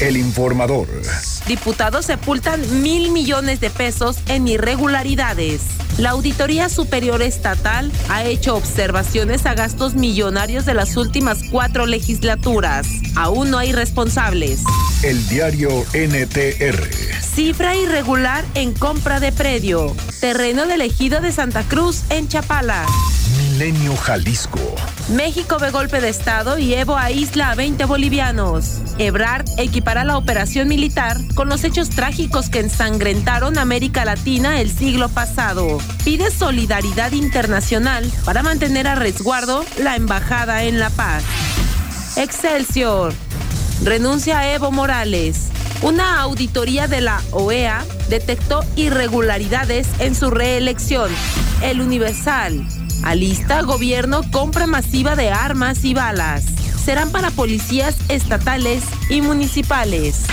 El informador. Diputados sepultan mil millones de pesos en irregularidades. La Auditoría Superior Estatal ha hecho observaciones a gastos millonarios de las últimas cuatro legislaturas. Aún no hay responsables. El diario NTR. Cifra irregular en compra de predio. Terreno del ejido de Santa Cruz en Chapala. Milenio Jalisco. México ve golpe de Estado y Evo aísla a 20 bolivianos. Ebrard equipará la operación militar con los hechos trágicos que ensangrentaron América Latina el siglo pasado. Pide solidaridad internacional para mantener a resguardo la embajada en La Paz. Excelsior. Renuncia a Evo Morales. Una auditoría de la OEA detectó irregularidades en su reelección. El Universal. Alista gobierno compra masiva de armas y balas. Serán para policías estatales y municipales.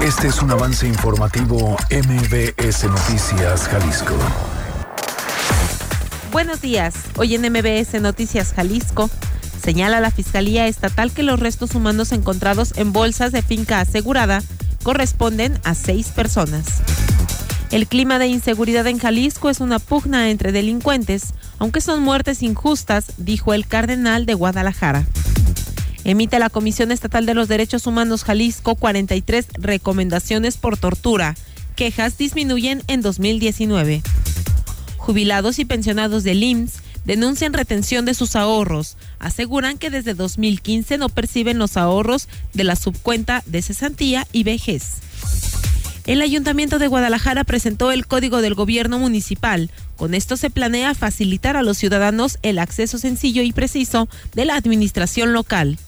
Este es un avance informativo MBS Noticias Jalisco. Buenos días. Hoy en MBS Noticias Jalisco señala la Fiscalía Estatal que los restos humanos encontrados en bolsas de finca asegurada corresponden a seis personas. El clima de inseguridad en Jalisco es una pugna entre delincuentes, aunque son muertes injustas, dijo el cardenal de Guadalajara. Emite la Comisión Estatal de los Derechos Humanos Jalisco 43 recomendaciones por tortura. Quejas disminuyen en 2019. Jubilados y pensionados del IMSS denuncian retención de sus ahorros. Aseguran que desde 2015 no perciben los ahorros de la subcuenta de cesantía y vejez. El Ayuntamiento de Guadalajara presentó el Código del Gobierno Municipal. Con esto se planea facilitar a los ciudadanos el acceso sencillo y preciso de la administración local.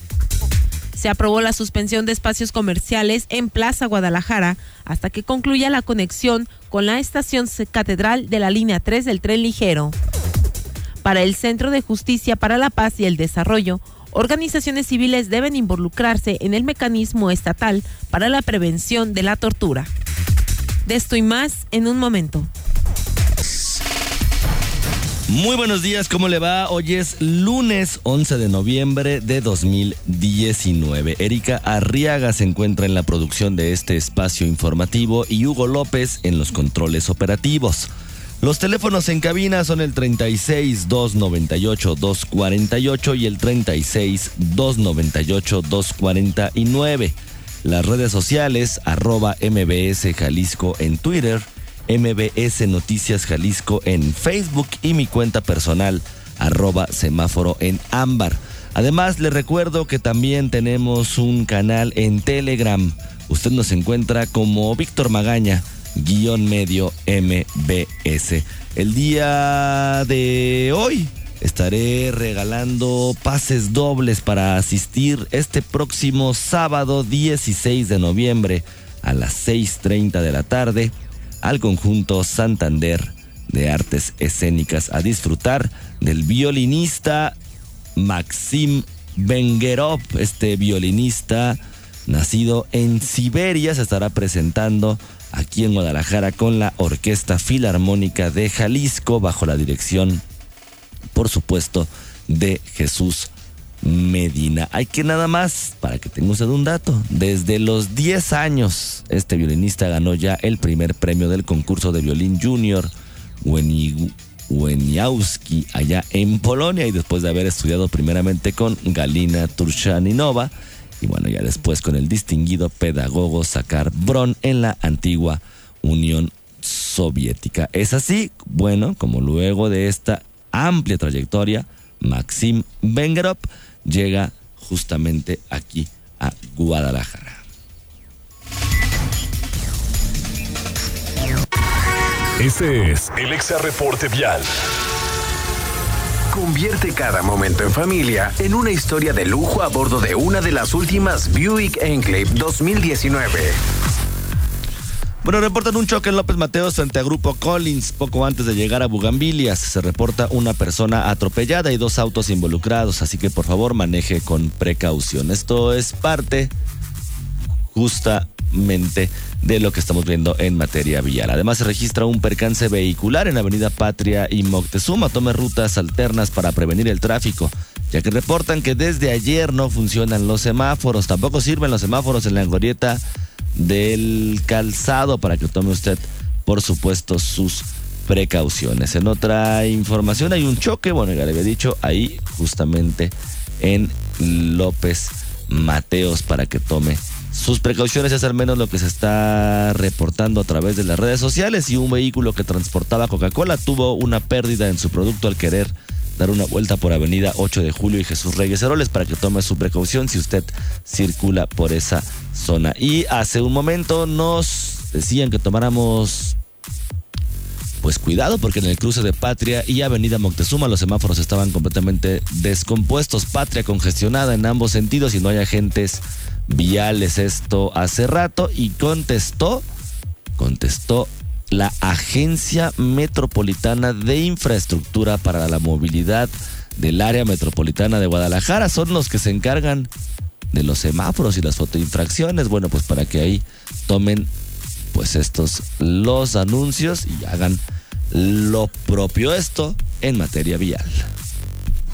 Se aprobó la suspensión de espacios comerciales en Plaza Guadalajara hasta que concluya la conexión con la estación catedral de la línea 3 del tren ligero. Para el Centro de Justicia para la Paz y el Desarrollo, organizaciones civiles deben involucrarse en el mecanismo estatal para la prevención de la tortura. De esto y más en un momento. Muy buenos días, ¿cómo le va? Hoy es lunes 11 de noviembre de 2019. Erika Arriaga se encuentra en la producción de este espacio informativo y Hugo López en los controles operativos. Los teléfonos en cabina son el 36 298 248 y el 36 298 249. Las redes sociales arroba MBS Jalisco en Twitter MBS Noticias Jalisco en Facebook y mi cuenta personal arroba semáforo en ámbar. Además, le recuerdo que también tenemos un canal en Telegram. Usted nos encuentra como Víctor Magaña, guion medio MBS. El día de hoy estaré regalando pases dobles para asistir este próximo sábado 16 de noviembre a las 6.30 de la tarde al conjunto Santander de Artes Escénicas a disfrutar del violinista Maxim Bengerov, este violinista nacido en Siberia, se estará presentando aquí en Guadalajara con la Orquesta Filarmónica de Jalisco bajo la dirección, por supuesto, de Jesús Medina. Hay que nada más, para que tenga un dato, desde los 10 años este violinista ganó ya el primer premio del concurso de violín junior Weniawski allá en Polonia y después de haber estudiado primeramente con Galina Turshaninova y bueno, ya después con el distinguido pedagogo Sakar Bron en la antigua Unión Soviética. Es así, bueno, como luego de esta amplia trayectoria, Maxim Bengerov llega justamente aquí a Guadalajara. Este es el Exa Reporte Vial. Convierte cada momento en familia en una historia de lujo a bordo de una de las últimas Buick Enclave 2019. Bueno, reportan un choque en López Mateos frente a Grupo Collins. Poco antes de llegar a Bugambilias se reporta una persona atropellada y dos autos involucrados, así que por favor maneje con precaución. Esto es parte justamente de lo que estamos viendo en materia vial. Además se registra un percance vehicular en Avenida Patria y Moctezuma. Tome rutas alternas para prevenir el tráfico, ya que reportan que desde ayer no funcionan los semáforos. Tampoco sirven los semáforos en la glorieta del calzado para que tome usted, por supuesto, sus precauciones. En otra información hay un choque, bueno, ya le había dicho, ahí justamente en López Mateos para que tome sus precauciones es al menos lo que se está reportando a través de las redes sociales y un vehículo que transportaba Coca-Cola tuvo una pérdida en su producto al querer dar una vuelta por Avenida 8 de Julio y Jesús Reyes Heroles para que tome su precaución si usted circula por esa zona. Y hace un momento nos decían que tomáramos pues cuidado porque en el cruce de Patria y Avenida Moctezuma los semáforos estaban completamente descompuestos, Patria congestionada en ambos sentidos y no hay agentes viales esto hace rato y contestó, contestó la Agencia Metropolitana de Infraestructura para la Movilidad del área metropolitana de Guadalajara. Son los que se encargan de los semáforos y las fotoinfracciones. Bueno, pues para que ahí tomen pues estos los anuncios y hagan lo propio esto en materia vial.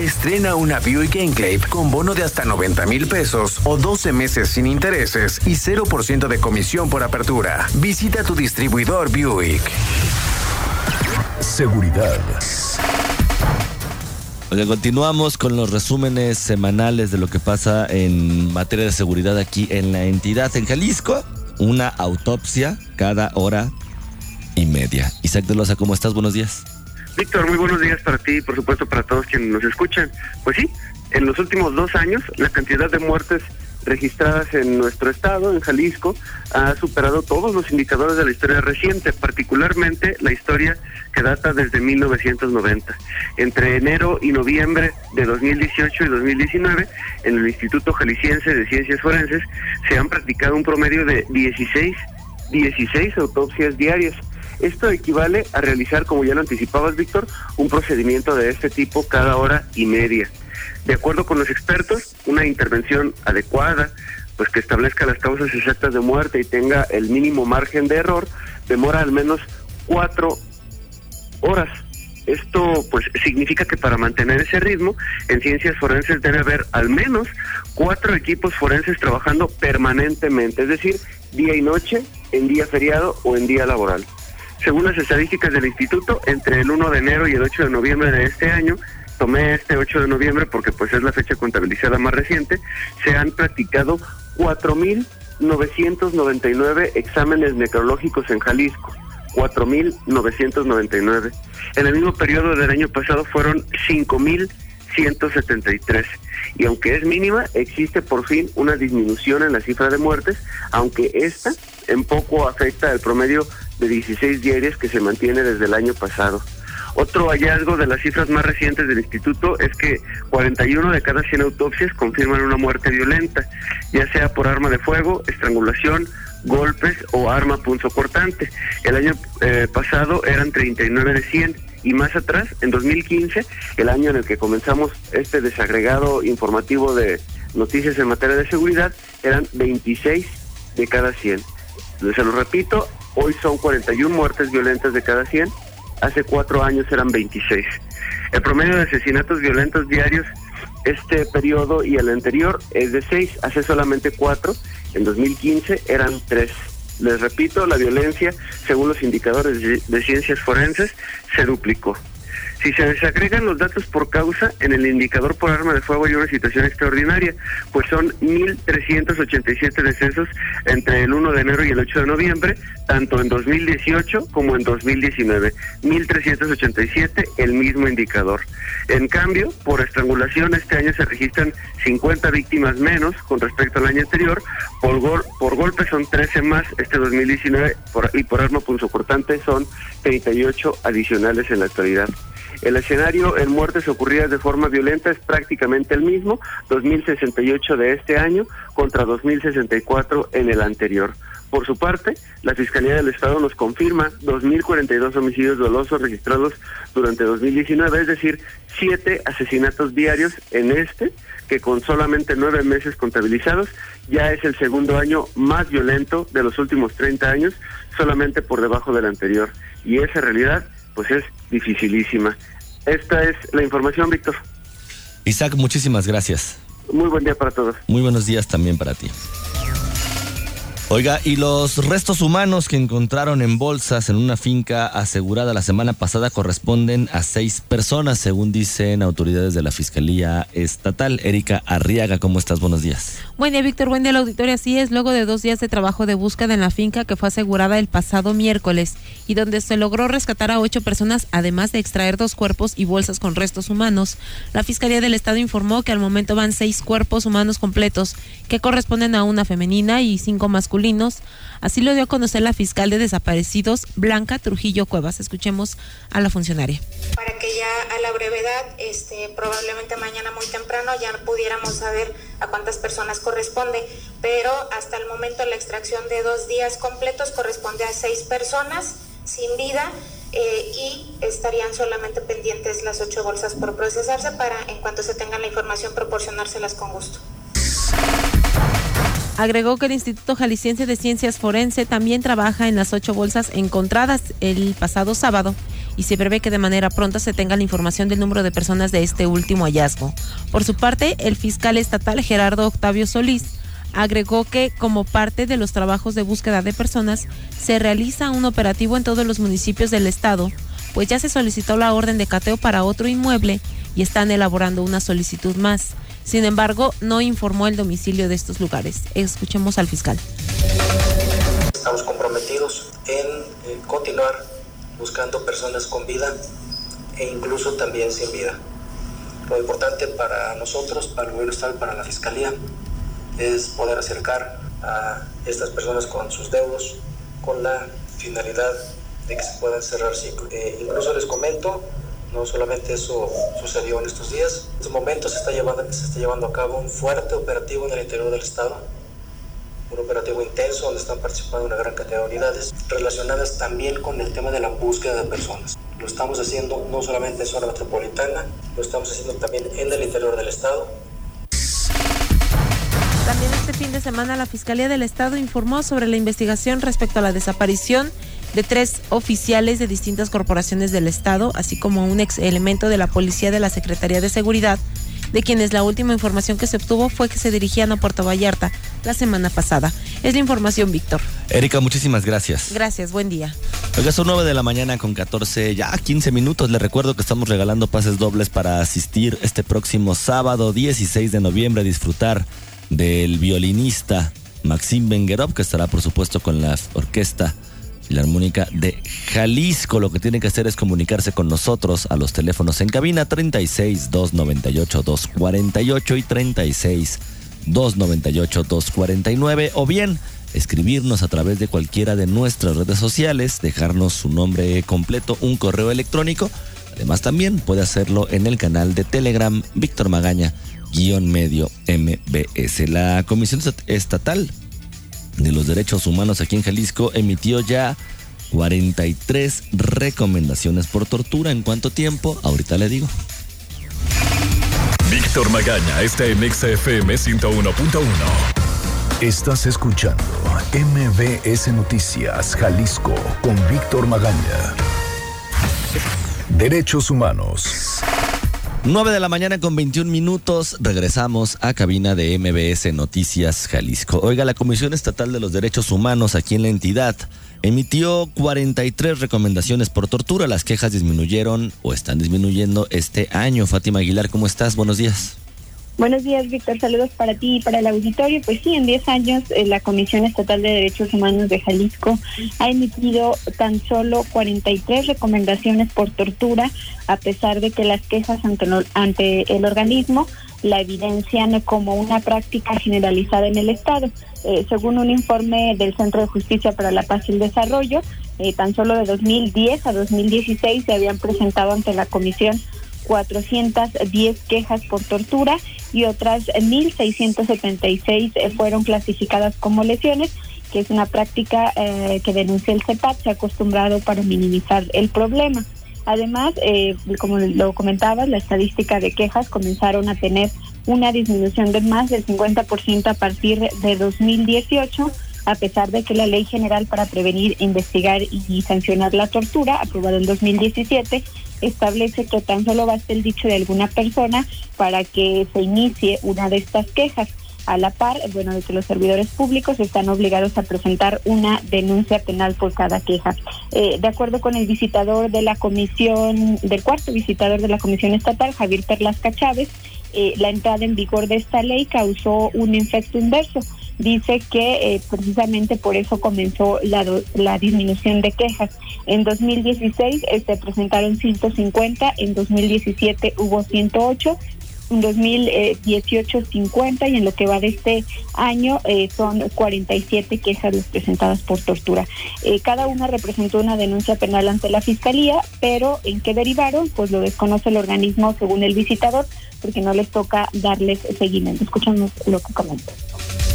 Estrena una Buick Enclave con bono de hasta 90 mil pesos o 12 meses sin intereses y 0% de comisión por apertura. Visita tu distribuidor Buick. Seguridad. Oye, continuamos con los resúmenes semanales de lo que pasa en materia de seguridad aquí en la entidad. En Jalisco, una autopsia cada hora y media. Isaac de Loza, ¿cómo estás? Buenos días. Víctor, muy buenos días para ti y por supuesto para todos quienes nos escuchan. Pues sí, en los últimos dos años la cantidad de muertes registradas en nuestro estado, en Jalisco, ha superado todos los indicadores de la historia reciente, particularmente la historia que data desde 1990. Entre enero y noviembre de 2018 y 2019, en el Instituto Jalisciense de Ciencias Forenses se han practicado un promedio de 16, 16 autopsias diarias. Esto equivale a realizar, como ya lo anticipabas, Víctor, un procedimiento de este tipo cada hora y media. De acuerdo con los expertos, una intervención adecuada, pues que establezca las causas exactas de muerte y tenga el mínimo margen de error, demora al menos cuatro horas. Esto pues significa que para mantener ese ritmo, en ciencias forenses debe haber al menos cuatro equipos forenses trabajando permanentemente, es decir, día y noche, en día feriado o en día laboral. Según las estadísticas del instituto, entre el 1 de enero y el 8 de noviembre de este año, tomé este 8 de noviembre porque pues es la fecha contabilizada más reciente, se han practicado 4.999 exámenes necrológicos en Jalisco. 4.999. En el mismo periodo del año pasado fueron 5.173. Y aunque es mínima, existe por fin una disminución en la cifra de muertes, aunque esta en poco afecta el promedio de 16 diarias que se mantiene desde el año pasado. Otro hallazgo de las cifras más recientes del instituto es que 41 de cada 100 autopsias confirman una muerte violenta, ya sea por arma de fuego, estrangulación, golpes o arma punzocortante. El año eh, pasado eran 39 de 100 y más atrás, en 2015, el año en el que comenzamos este desagregado informativo de noticias en materia de seguridad, eran 26 de cada 100. Se lo repito, hoy son 41 muertes violentas de cada 100 hace cuatro años eran 26. El promedio de asesinatos violentos diarios este periodo y el anterior es de seis, hace solamente cuatro, en 2015 eran tres. Les repito, la violencia, según los indicadores de, ciencias forenses, se duplicó. Si se desagregan los datos por causa, en el indicador por arma de fuego hay una situación extraordinaria, pues son 1.387 decesos entre el 1 de enero y el 8 de noviembre, tanto en 2018 como en 2019. 1.387, el mismo indicador. En cambio, por estrangulación este año se registran 50 víctimas menos con respecto al año anterior, por, gol, por golpe son 13 más este 2019 y por arma punzocortante son 38 adicionales en la actualidad. El escenario en muertes ocurridas de forma violenta es prácticamente el mismo, 2.068 de este año contra 2.064 en el anterior. Por su parte, la Fiscalía del Estado nos confirma 2.042 homicidios dolosos registrados durante 2019, es decir, siete asesinatos diarios en este, que con solamente nueve meses contabilizados ya es el segundo año más violento de los últimos 30 años, solamente por debajo del anterior. Y esa realidad, pues es dificilísima. Esta es la información, Víctor. Isaac, muchísimas gracias. Muy buen día para todos. Muy buenos días también para ti. Oiga, y los restos humanos que encontraron en bolsas en una finca asegurada la semana pasada corresponden a seis personas, según dicen autoridades de la Fiscalía Estatal. Erika Arriaga, ¿cómo estás? Buenos días. Buen día, Víctor. Buen día, la auditoría. Así es, luego de dos días de trabajo de búsqueda en la finca que fue asegurada el pasado miércoles y donde se logró rescatar a ocho personas, además de extraer dos cuerpos y bolsas con restos humanos, la Fiscalía del Estado informó que al momento van seis cuerpos humanos completos que corresponden a una femenina y cinco masculinos Así lo dio a conocer la fiscal de desaparecidos, Blanca Trujillo Cuevas. Escuchemos a la funcionaria. Para que ya a la brevedad, este, probablemente mañana muy temprano, ya pudiéramos saber a cuántas personas corresponde, pero hasta el momento la extracción de dos días completos corresponde a seis personas sin vida. Eh, y estarían solamente pendientes las ocho bolsas por procesarse para, en cuanto se tenga la información, proporcionárselas con gusto. Agregó que el Instituto Jalisciense de Ciencias Forense también trabaja en las ocho bolsas encontradas el pasado sábado y se prevé que de manera pronta se tenga la información del número de personas de este último hallazgo. Por su parte, el fiscal estatal Gerardo Octavio Solís agregó que como parte de los trabajos de búsqueda de personas se realiza un operativo en todos los municipios del estado, pues ya se solicitó la orden de cateo para otro inmueble y están elaborando una solicitud más. Sin embargo, no informó el domicilio de estos lugares. Escuchemos al fiscal. Estamos comprometidos en eh, continuar buscando personas con vida e incluso también sin vida. Lo importante para nosotros, para el gobierno estado y para la fiscalía, es poder acercar a estas personas con sus deudos con la finalidad de que se puedan cerrar ciclos. Eh, incluso les comento, no solamente eso sucedió en estos días. En estos momentos se está, llevando, se está llevando a cabo un fuerte operativo en el interior del Estado, un operativo intenso donde están participando una gran cantidad de unidades relacionadas también con el tema de la búsqueda de personas. Lo estamos haciendo no solamente en zona metropolitana, lo estamos haciendo también en el interior del Estado. También este fin de semana la Fiscalía del Estado informó sobre la investigación respecto a la desaparición de tres oficiales de distintas corporaciones del Estado, así como un ex elemento de la Policía de la Secretaría de Seguridad, de quienes la última información que se obtuvo fue que se dirigían a Puerto Vallarta la semana pasada. Es la información, Víctor. Erika, muchísimas gracias. Gracias, buen día. Oiga, son 9 de la mañana con 14, ya 15 minutos. Les recuerdo que estamos regalando pases dobles para asistir este próximo sábado 16 de noviembre a disfrutar del violinista Maxim Benguerov, que estará por supuesto con la orquesta la armónica de Jalisco. Lo que tienen que hacer es comunicarse con nosotros a los teléfonos en cabina 36 298 248 y 36 298 249 o bien escribirnos a través de cualquiera de nuestras redes sociales, dejarnos su nombre completo, un correo electrónico. Además también puede hacerlo en el canal de Telegram Víctor Magaña guion medio MBS. La Comisión Estatal de los Derechos Humanos aquí en Jalisco emitió ya 43 recomendaciones por tortura. ¿En cuánto tiempo? Ahorita le digo. Víctor Magaña está en XFM 101.1. Estás escuchando MBS Noticias Jalisco con Víctor Magaña. Derechos Humanos. 9 de la mañana con 21 minutos, regresamos a cabina de MBS Noticias Jalisco. Oiga, la Comisión Estatal de los Derechos Humanos aquí en la entidad emitió 43 recomendaciones por tortura. Las quejas disminuyeron o están disminuyendo este año. Fátima Aguilar, ¿cómo estás? Buenos días. Buenos días, Víctor. Saludos para ti y para el auditorio. Pues sí, en 10 años eh, la Comisión Estatal de Derechos Humanos de Jalisco ha emitido tan solo 43 recomendaciones por tortura, a pesar de que las quejas ante, el organismo la evidencian como una práctica generalizada en el Estado. Eh, según un informe del Centro de Justicia para la Paz y el Desarrollo, eh, tan solo de 2010 a 2016 se habían presentado ante la Comisión 410 quejas por tortura y otras 1.676 eh, fueron clasificadas como lesiones, que es una práctica eh, que denuncia el CEPAT, se ha acostumbrado para minimizar el problema. Además, eh, como lo comentabas, la estadística de quejas comenzaron a tener una disminución de más del 50% a partir de 2018 a pesar de que la Ley General para Prevenir, Investigar y Sancionar la Tortura, aprobada en 2017, establece que tan solo basta el dicho de alguna persona para que se inicie una de estas quejas. A la par, bueno, de que los servidores públicos están obligados a presentar una denuncia penal por cada queja. Eh, de acuerdo con el visitador de la comisión, del cuarto visitador de la Comisión Estatal, Javier Perlasca Chávez, eh, la entrada en vigor de esta ley causó un efecto inverso dice que eh, precisamente por eso comenzó la, la disminución de quejas. En 2016 se este, presentaron 150, en 2017 hubo 108 en 2018 50 y en lo que va de este año eh, son 47 quejas presentadas por tortura. Eh, cada una representó una denuncia penal ante la fiscalía, pero en qué derivaron, pues lo desconoce el organismo según el visitador, porque no les toca darles seguimiento. Escuchamos lo que comenta.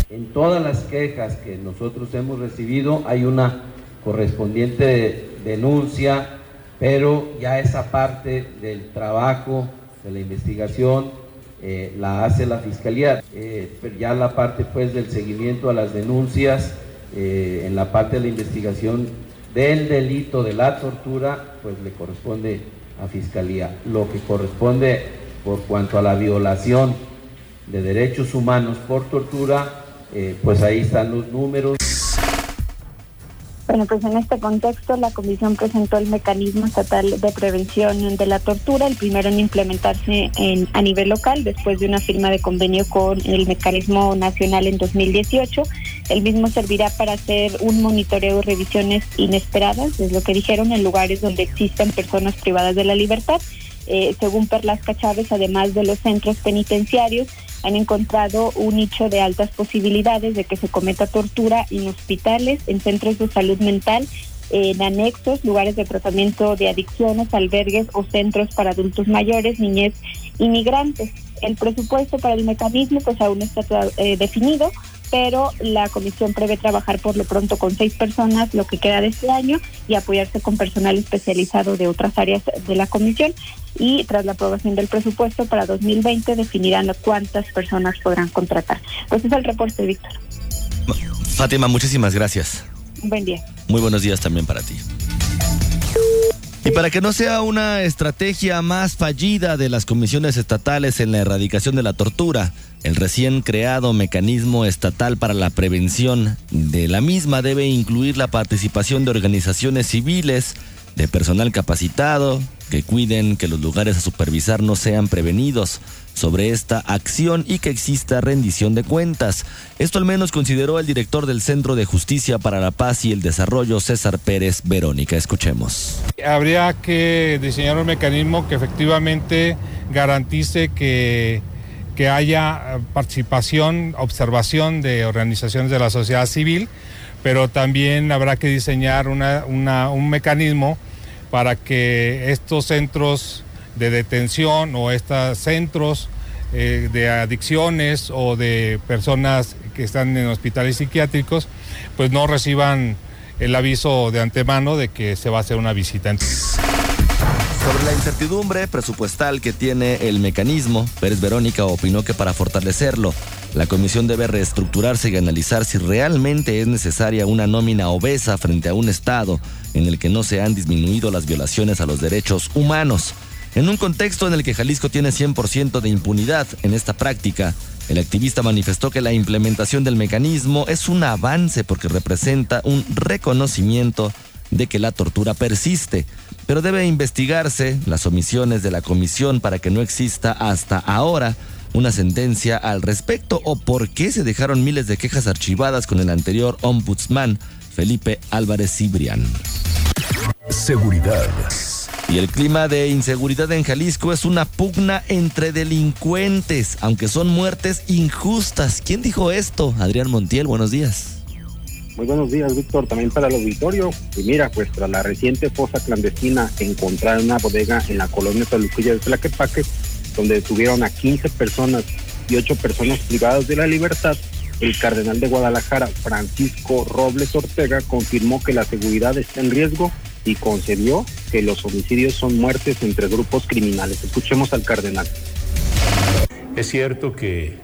En todas las quejas que nosotros hemos recibido hay una correspondiente denuncia, pero ya esa parte del trabajo, de la investigación, eh, la hace la Fiscalía. Eh, ya la parte pues del seguimiento a las denuncias, eh, en la parte de la investigación del delito de la tortura, pues le corresponde a Fiscalía. Lo que corresponde por cuanto a la violación de derechos humanos por tortura, pues ahí están los números. Bueno, pues en este contexto la Comisión presentó el mecanismo estatal de prevención de la tortura, el primero en implementarse en, a nivel local después de una firma de convenio con el mecanismo nacional en 2018. El mismo servirá para hacer un monitoreo y revisiones inesperadas, es lo que dijeron, en lugares donde existen personas privadas de la libertad. Eh, según Perlasca Chávez, además de los centros penitenciarios, han encontrado un nicho de altas posibilidades de que se cometa tortura en hospitales, en centros de salud mental, en anexos, lugares de tratamiento de adicciones, albergues o centros para adultos mayores, niñez inmigrantes. El presupuesto para el mecanismo pues aún está eh, definido, pero la comisión prevé trabajar por lo pronto con seis personas lo que queda de este año y apoyarse con personal especializado de otras áreas de la comisión y tras la aprobación del presupuesto para 2020 definirán cuántas personas podrán contratar. Pues es el reporte, Víctor. Fátima, muchísimas gracias. buen día. Muy buenos días también para ti. Y para que no sea una estrategia más fallida de las comisiones estatales en la erradicación de la tortura, el recién creado mecanismo estatal para la prevención de la misma debe incluir la participación de organizaciones civiles, de personal capacitado, que cuiden que los lugares a supervisar no sean prevenidos sobre esta acción y que exista rendición de cuentas. Esto al menos consideró el director del Centro de Justicia para la Paz y el Desarrollo, César Pérez Verónica. Escuchemos. Habría que diseñar un mecanismo que efectivamente garantice que, que haya participación, observación de organizaciones de la sociedad civil, pero también habrá que diseñar un mecanismo para que estos centros de detención o estos centros eh, de adicciones o de personas que están en hospitales psiquiátricos, pues no reciban el aviso de antemano de que se va a hacer una visita. Sobre la incertidumbre presupuestal que tiene el mecanismo, Pérez Verónica opinó que para fortalecerlo, la comisión debe reestructurarse y analizar si realmente es necesaria una nómina obesa frente a un Estado en el que no se han disminuido las violaciones a los derechos humanos. En un contexto en el que Jalisco tiene 100% de impunidad en esta práctica, El activista manifestó que la implementación del mecanismo es un avance porque representa un reconocimiento de que la tortura persiste, pero debe investigarse las omisiones de la comisión para que no exista hasta ahora una sentencia al respecto o por qué se dejaron miles de quejas archivadas con el anterior ombudsman Felipe Álvarez Cibrián. Seguridad. Y el clima de inseguridad en Jalisco es una pugna entre delincuentes, aunque son muertes injustas. ¿Quién dijo esto? Adrián Montiel, buenos días. Muy buenos días, Víctor, también para el auditorio. Y mira, pues tras la reciente fosa clandestina encontrada en una bodega en la colonia Taluquilla de Tlaquepaque, donde detuvieron a 15 personas y 8 personas privadas de la libertad, el cardenal de Guadalajara, Francisco Robles Ortega, confirmó que la seguridad está en riesgo y concedió que los homicidios son muertes entre grupos criminales. Escuchemos al cardenal. Es cierto que,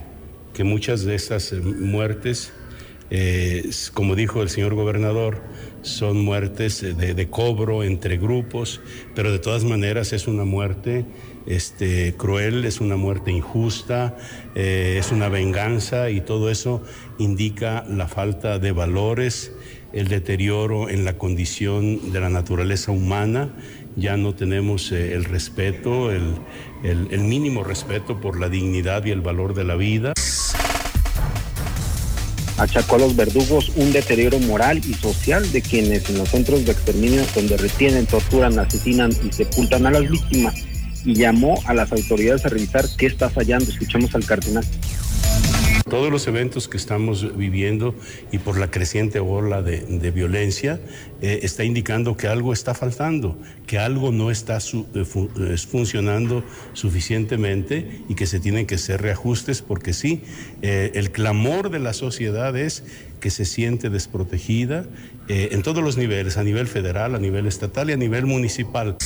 que muchas de estas muertes, eh, como dijo el señor gobernador, son muertes de, de, cobro entre grupos, pero de todas maneras es una muerte este, cruel, es una muerte injusta, eh, es una venganza y todo eso indica la falta de valores, el deterioro en la condición de la naturaleza humana. Ya no tenemos eh, el respeto, el, el, el mínimo respeto por la dignidad y el valor de la vida achacó a los verdugos un deterioro moral y social de quienes en los centros de exterminio donde retienen, torturan, asesinan y sepultan a las víctimas y llamó a las autoridades a revisar qué está fallando. Escuchamos al cardenal. Todos los eventos que estamos viviendo y por la creciente ola de, violencia eh, está indicando que algo está faltando, que algo no está su, eh, eh, funcionando suficientemente y que se tienen que hacer reajustes porque sí, el clamor de la sociedad es que se siente desprotegida en todos los niveles, a nivel federal, a nivel estatal y a nivel municipal.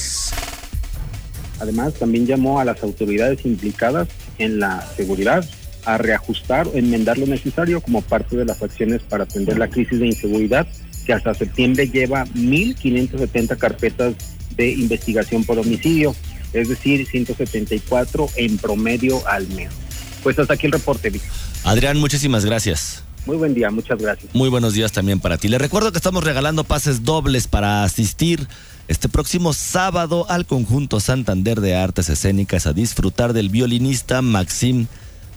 Además, también llamó a las autoridades implicadas en la seguridad a reajustar o enmendar lo necesario como parte de las acciones para atender la crisis de inseguridad que hasta septiembre lleva 1.570 carpetas de investigación por homicidio, es decir, 174 en promedio al mes. Pues hasta aquí el reporte, Víctor. Adrián, muchísimas gracias. Muy buen día, muchas gracias. Muy buenos días también para ti. Le recuerdo que estamos regalando pases dobles para asistir este próximo sábado al conjunto Santander de Artes Escénicas a disfrutar del violinista Maxim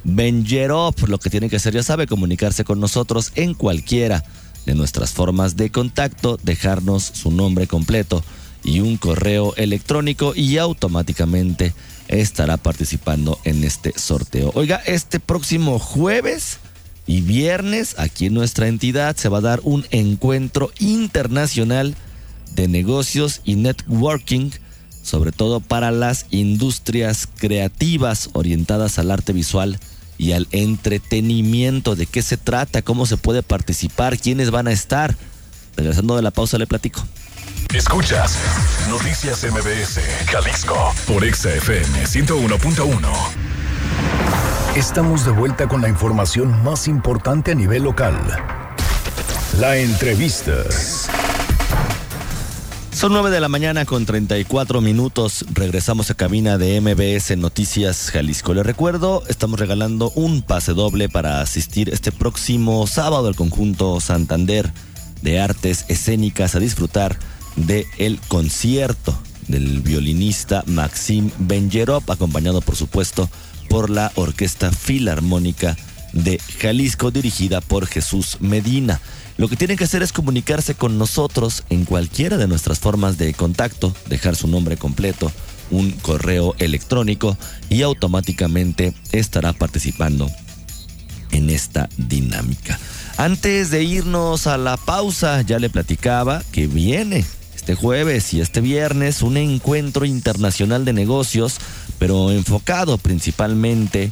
Benjerov. Lo que tiene que hacer, ya sabe, comunicarse con nosotros en cualquiera de nuestras formas de contacto, dejarnos su nombre completo y un correo electrónico y automáticamente estará participando en este sorteo. Oiga, este próximo jueves y viernes aquí en nuestra entidad se va a dar un encuentro internacional de negocios y networking, sobre todo para las industrias creativas orientadas al arte visual y al entretenimiento. ¿De qué se trata? ¿Cómo se puede participar? ¿Quiénes van a estar? Regresando de la pausa le platico. Escuchas Noticias MBS, Jalisco, por XFM 101.1. Estamos de vuelta con la información más importante a nivel local. La entrevista. Son 9 de la mañana con 34 minutos. Regresamos a cabina de MBS Noticias Jalisco. Les recuerdo, estamos regalando un pase doble para asistir este próximo sábado al conjunto Santander de Artes Escénicas a disfrutar del el concierto del violinista Maxim Benjerov, acompañado por supuesto por la Orquesta Filarmónica de Jalisco, dirigida por Jesús Medina. Lo que tienen que hacer es comunicarse con nosotros en cualquiera de nuestras formas de contacto, dejar su nombre completo, un correo electrónico y automáticamente estará participando en esta dinámica. Antes de irnos a la pausa, ya le platicaba que viene este jueves y este viernes un encuentro internacional de negocios, pero enfocado principalmente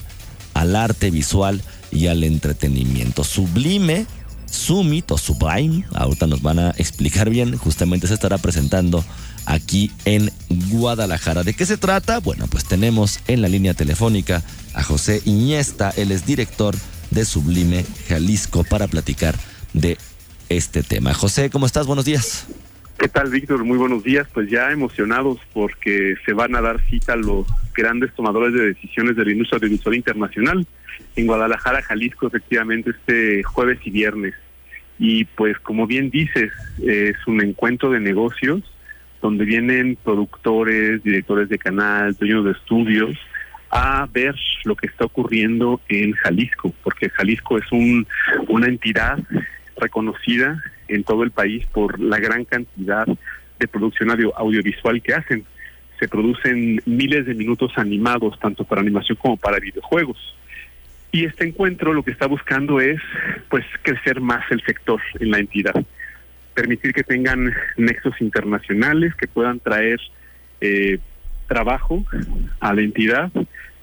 al arte visual y al entretenimiento. Sublime Summit o Sublime, ahorita nos van a explicar bien, justamente se estará presentando aquí en Guadalajara. ¿De qué se trata? Bueno, pues tenemos en la línea telefónica a José Iñesta, él es director de Sublime Jalisco para platicar de este tema. José, ¿cómo estás? Buenos días. ¿Qué tal, Víctor? Muy buenos días. Pues ya emocionados porque se van a dar cita los grandes tomadores de decisiones de la industria audiovisual internacional en Guadalajara, Jalisco, efectivamente, este jueves y viernes. Y pues como bien dices, es un encuentro de negocios donde vienen productores, directores de canal, dueños de estudios, a ver lo que está ocurriendo en Jalisco, porque Jalisco es un, una entidad reconocida en todo el país por la gran cantidad de producción audiovisual que hacen. Se producen miles de minutos animados, tanto para animación como para videojuegos. Y este encuentro lo que está buscando es pues crecer más el sector en la entidad, permitir que tengan nexos internacionales que puedan traer eh, trabajo a la entidad,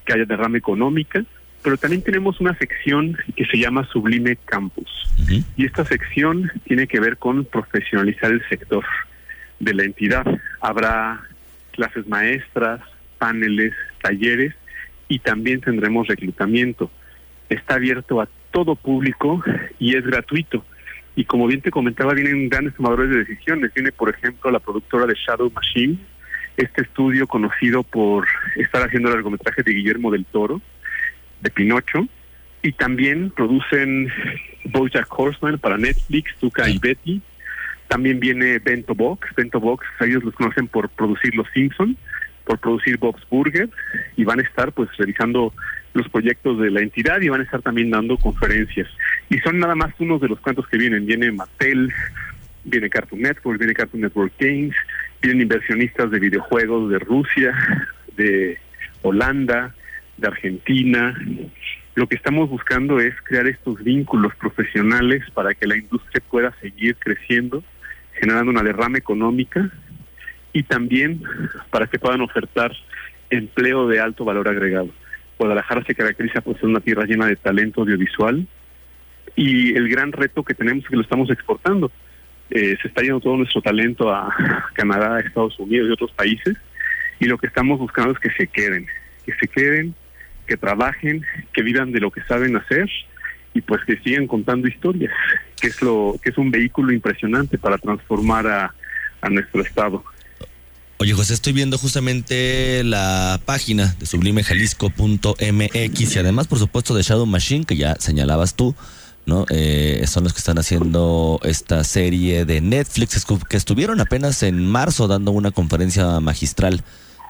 que haya derrama económica, pero también tenemos una sección que se llama Sublime Campus. Y esta sección tiene que ver con profesionalizar el sector de la entidad. Habrá clases maestras, paneles, talleres y también tendremos reclutamiento. Está abierto a todo público y es gratuito. Y como bien te comentaba, vienen grandes tomadores de decisiones. Viene, por ejemplo, la productora de Shadow Machine, este estudio conocido por estar haciendo el largometraje de Guillermo del Toro, de Pinocho, y también producen Bojack Horseman para Netflix, Tuca y Betty. También viene Bento Box. Bento Box, ellos los conocen por producir Los Simpson, por producir Bob's Burger, y van a estar pues realizando los proyectos de la entidad y van a estar también dando conferencias. Y son nada más unos de los cuantos que vienen. Viene Mattel, viene Cartoon Network, viene Cartoon Network Games, vienen inversionistas de videojuegos de Rusia, de Holanda, de Argentina. Lo que estamos buscando es crear estos vínculos profesionales para que la industria pueda seguir creciendo, generando una derrama económica y también para que puedan ofertar empleo de alto valor agregado. Guadalajara se caracteriza por ser una tierra llena de talento audiovisual y el gran reto que tenemos es que lo estamos exportando. Eh, se está yendo todo nuestro talento a Canadá, Estados Unidos y otros países y lo que estamos buscando es que se queden, que se queden que trabajen, que vivan de lo que saben hacer y pues que sigan contando historias, que es lo que es un vehículo impresionante para transformar a, nuestro estado. Oye, José, estoy viendo justamente la página de sublimejalisco.mx y además, por supuesto, de Shadow Machine, que ya señalabas tú, ¿no? Eh, son los que están haciendo esta serie de Netflix, que estuvieron apenas en marzo dando una conferencia magistral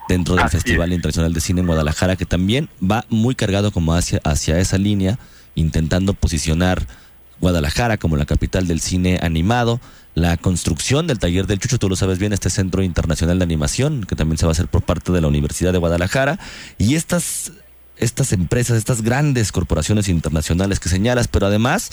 dentro del Festival Internacional de Cine en Guadalajara, que también va muy cargado como hacia, hacia esa línea, intentando posicionar Guadalajara como la capital del cine animado, la construcción del taller del Chucho, tú lo sabes bien, este Centro Internacional de Animación, que también se va a hacer por parte de la Universidad de Guadalajara, y estas, estas empresas, estas grandes corporaciones internacionales que señalas, pero además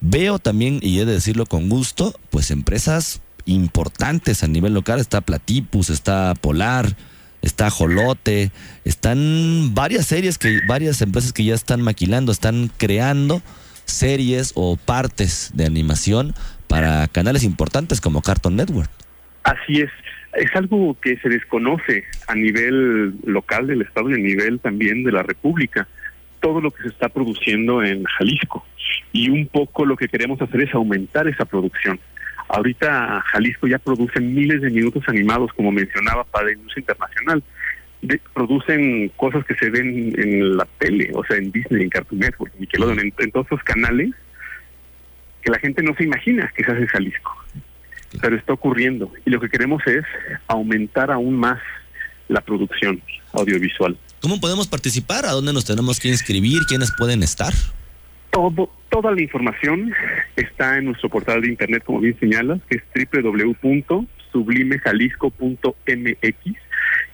veo también, y he de decirlo con gusto, pues empresas importantes a nivel local, está Platipus, está Polar, está Jolote, están varias series que varias empresas que ya están maquilando, están creando series o partes de animación para canales importantes como Cartoon Network. Así es, es algo que se desconoce a nivel local del estado y a nivel también de la República todo lo que se está produciendo en Jalisco y un poco lo que queremos hacer es aumentar esa producción. Ahorita Jalisco ya produce miles de minutos animados, como mencionaba, para la industria internacional. producen cosas que se ven en la tele, o sea, en Disney, en Cartoon Network, Nickelodeon, en, en todos esos canales que la gente no se imagina que se hace en Jalisco. Pero está ocurriendo. Y lo que queremos es aumentar aún más la producción audiovisual. ¿Cómo podemos participar? ¿A dónde nos tenemos que inscribir? ¿Quiénes pueden estar? Todo, toda la información está en nuestro portal de internet, como bien señalas, que es www.sublimejalisco.mx.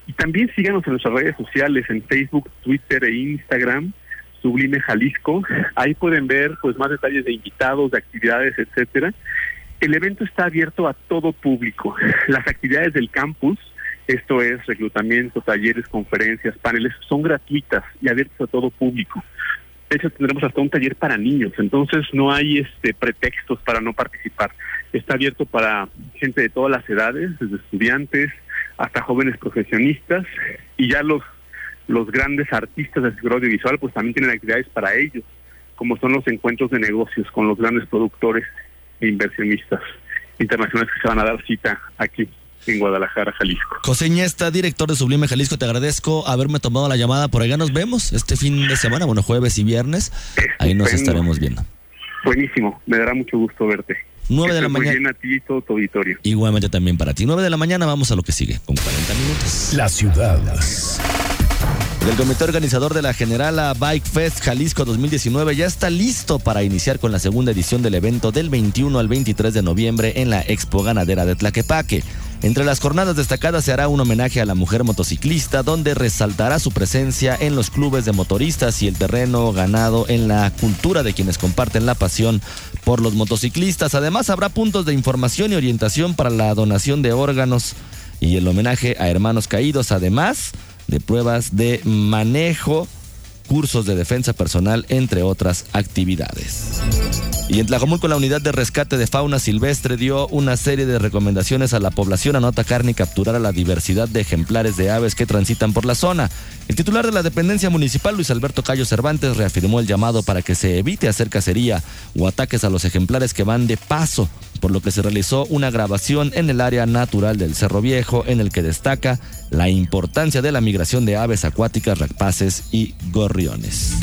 Y también síganos en nuestras redes sociales, en Facebook, Twitter e Instagram, Sublime Jalisco. Ahí pueden ver pues más detalles de invitados, de actividades, etcétera. El evento está abierto a todo público. Las actividades del campus, esto es reclutamiento, talleres, conferencias, paneles, son gratuitas y abiertas a todo público. De hecho, tendremos hasta un taller para niños, entonces no hay este pretextos para no participar. Está abierto para gente de todas las edades, desde estudiantes hasta jóvenes profesionistas, y ya los, los grandes artistas del sector audiovisual pues también tienen actividades para ellos, como son los encuentros de negocios con los grandes productores e inversionistas. internacionales que se van a dar cita aquí en Guadalajara, Jalisco. José Ñesta, director de Sublime Jalisco, te agradezco haberme tomado la llamada. Por allá nos vemos este fin de semana, bueno, jueves y viernes. Ahí nos estaremos viendo. Buenísimo, me dará mucho gusto verte. 9 de la mañana. Bien a ti y todo tu auditorio. Igualmente también para ti. 9 de la mañana vamos a lo que sigue, con 40 minutos. La ciudad. El comité organizador de la Generala Bike Fest Jalisco 2019 ya está listo para iniciar con la segunda edición del evento del 21 al 23 de noviembre en la Expo Ganadera de Tlaquepaque. Entre las jornadas destacadas se hará un homenaje a la mujer motociclista donde resaltará su presencia en los clubes de motoristas y el terreno ganado en la cultura de quienes comparten la pasión por los motociclistas. Además habrá puntos de información y orientación para la donación de órganos y el homenaje a hermanos caídos. Además, de pruebas de manejo, cursos de defensa personal, entre otras actividades. Y en Tlajomulco, la unidad de rescate de fauna silvestre dio una serie de recomendaciones a la población a no atacar ni capturar a la diversidad de ejemplares de aves que transitan por la zona. El titular de la dependencia municipal, Luis Alberto Cayo Cervantes, reafirmó el llamado para que se evite hacer cacería o ataques a los ejemplares que van de paso, por lo que se realizó una grabación en el área natural del Cerro Viejo en el que destaca la importancia de la migración de aves acuáticas, rapaces y gorriones.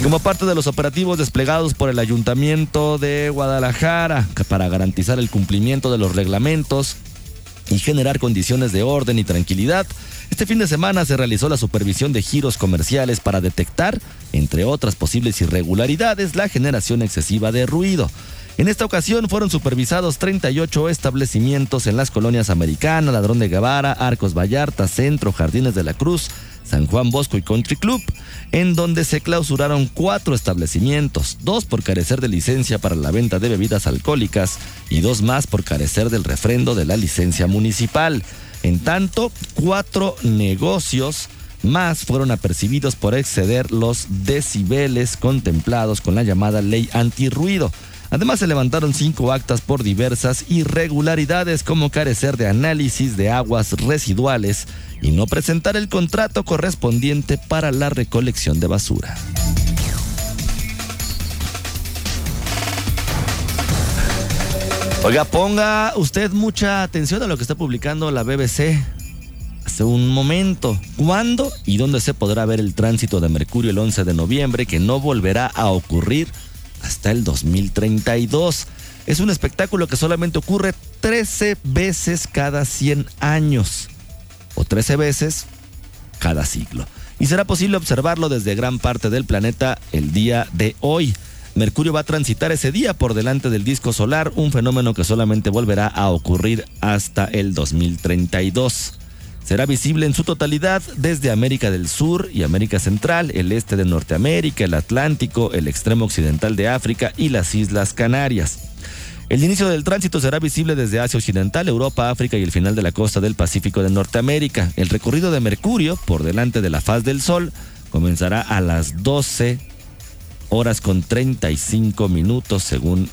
Como parte de los operativos desplegados por el Ayuntamiento de Guadalajara para garantizar el cumplimiento de los reglamentos y generar condiciones de orden y tranquilidad, este fin de semana se realizó la supervisión de giros comerciales para detectar, entre otras posibles irregularidades, la generación excesiva de ruido. En esta ocasión fueron supervisados 38 establecimientos en las colonias Americana, Ladrón de Guevara, Arcos Vallarta, Centro, Jardines de la Cruz, San Juan Bosco y Country Club, en donde se clausuraron cuatro establecimientos, dos por carecer de licencia para la venta de bebidas alcohólicas y dos más por carecer del refrendo de la licencia municipal. En tanto, cuatro negocios más fueron apercibidos por exceder los decibeles contemplados con la llamada ley antirruido. Además se levantaron cinco actas por diversas irregularidades como carecer de análisis de aguas residuales y no presentar el contrato correspondiente para la recolección de basura. Oiga, ponga usted mucha atención a lo que está publicando la BBC hace un momento. ¿Cuándo y dónde se podrá ver el tránsito de Mercurio el 11 de noviembre que no volverá a ocurrir hasta el 2032? Es un espectáculo que solamente ocurre 13 veces cada 100 años o 13 veces cada siglo. Y será posible observarlo desde gran parte del planeta el día de hoy. Mercurio va a transitar ese día por delante del disco solar, un fenómeno que solamente volverá a ocurrir hasta el 2032. Será visible en su totalidad desde América del Sur y América Central, el este de Norteamérica, el Atlántico, el extremo occidental de África y las Islas Canarias. El inicio del tránsito será visible desde Asia Occidental, Europa, África y el final de la costa del Pacífico de Norteamérica. El recorrido de Mercurio por delante de la faz del Sol comenzará a las 12 horas con 35 minutos según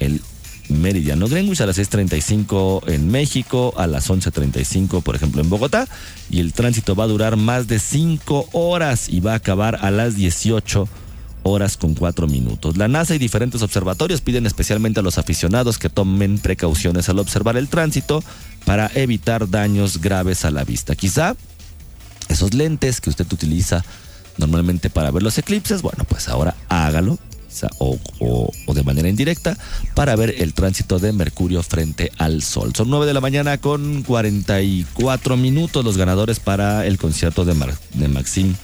el meridiano Greenwich, a las 6.35 en México, a las 11.35 por ejemplo en Bogotá, y el tránsito va a durar más de 5 horas y va a acabar a las 18 horas con 4 minutos. La NASA y diferentes observatorios piden especialmente a los aficionados que tomen precauciones al observar el tránsito para evitar daños graves a la vista. Quizá esos lentes que usted utiliza normalmente para ver los eclipses, bueno, pues ahora hágalo o, o, de manera indirecta para ver el tránsito de Mercurio frente al Sol. Son 9 de la mañana con 44 minutos los ganadores para el concierto de, de Maxim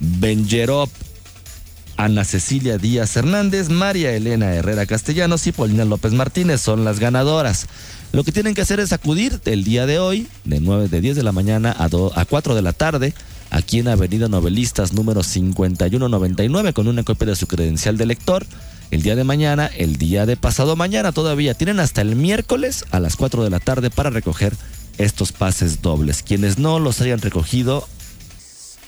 Benjerov. Ana Cecilia Díaz Hernández, María Elena Herrera Castellanos y Paulina López Martínez son las ganadoras. Lo que tienen que hacer es acudir el día de hoy, de 9 de 10 de la mañana a, a 4 de la tarde, aquí en Avenida Novelistas número 5199 con una copia de su credencial de lector. El día de mañana, el día de pasado mañana todavía tienen hasta el miércoles a las 4 de la tarde para recoger estos pases dobles. Quienes no los hayan recogido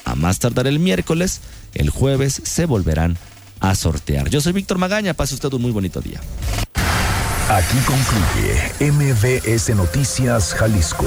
a más tardar el miércoles, el jueves se volverán a sortear. Yo soy Víctor Magaña, pase usted un muy bonito día. Aquí concluye MBS Noticias Jalisco.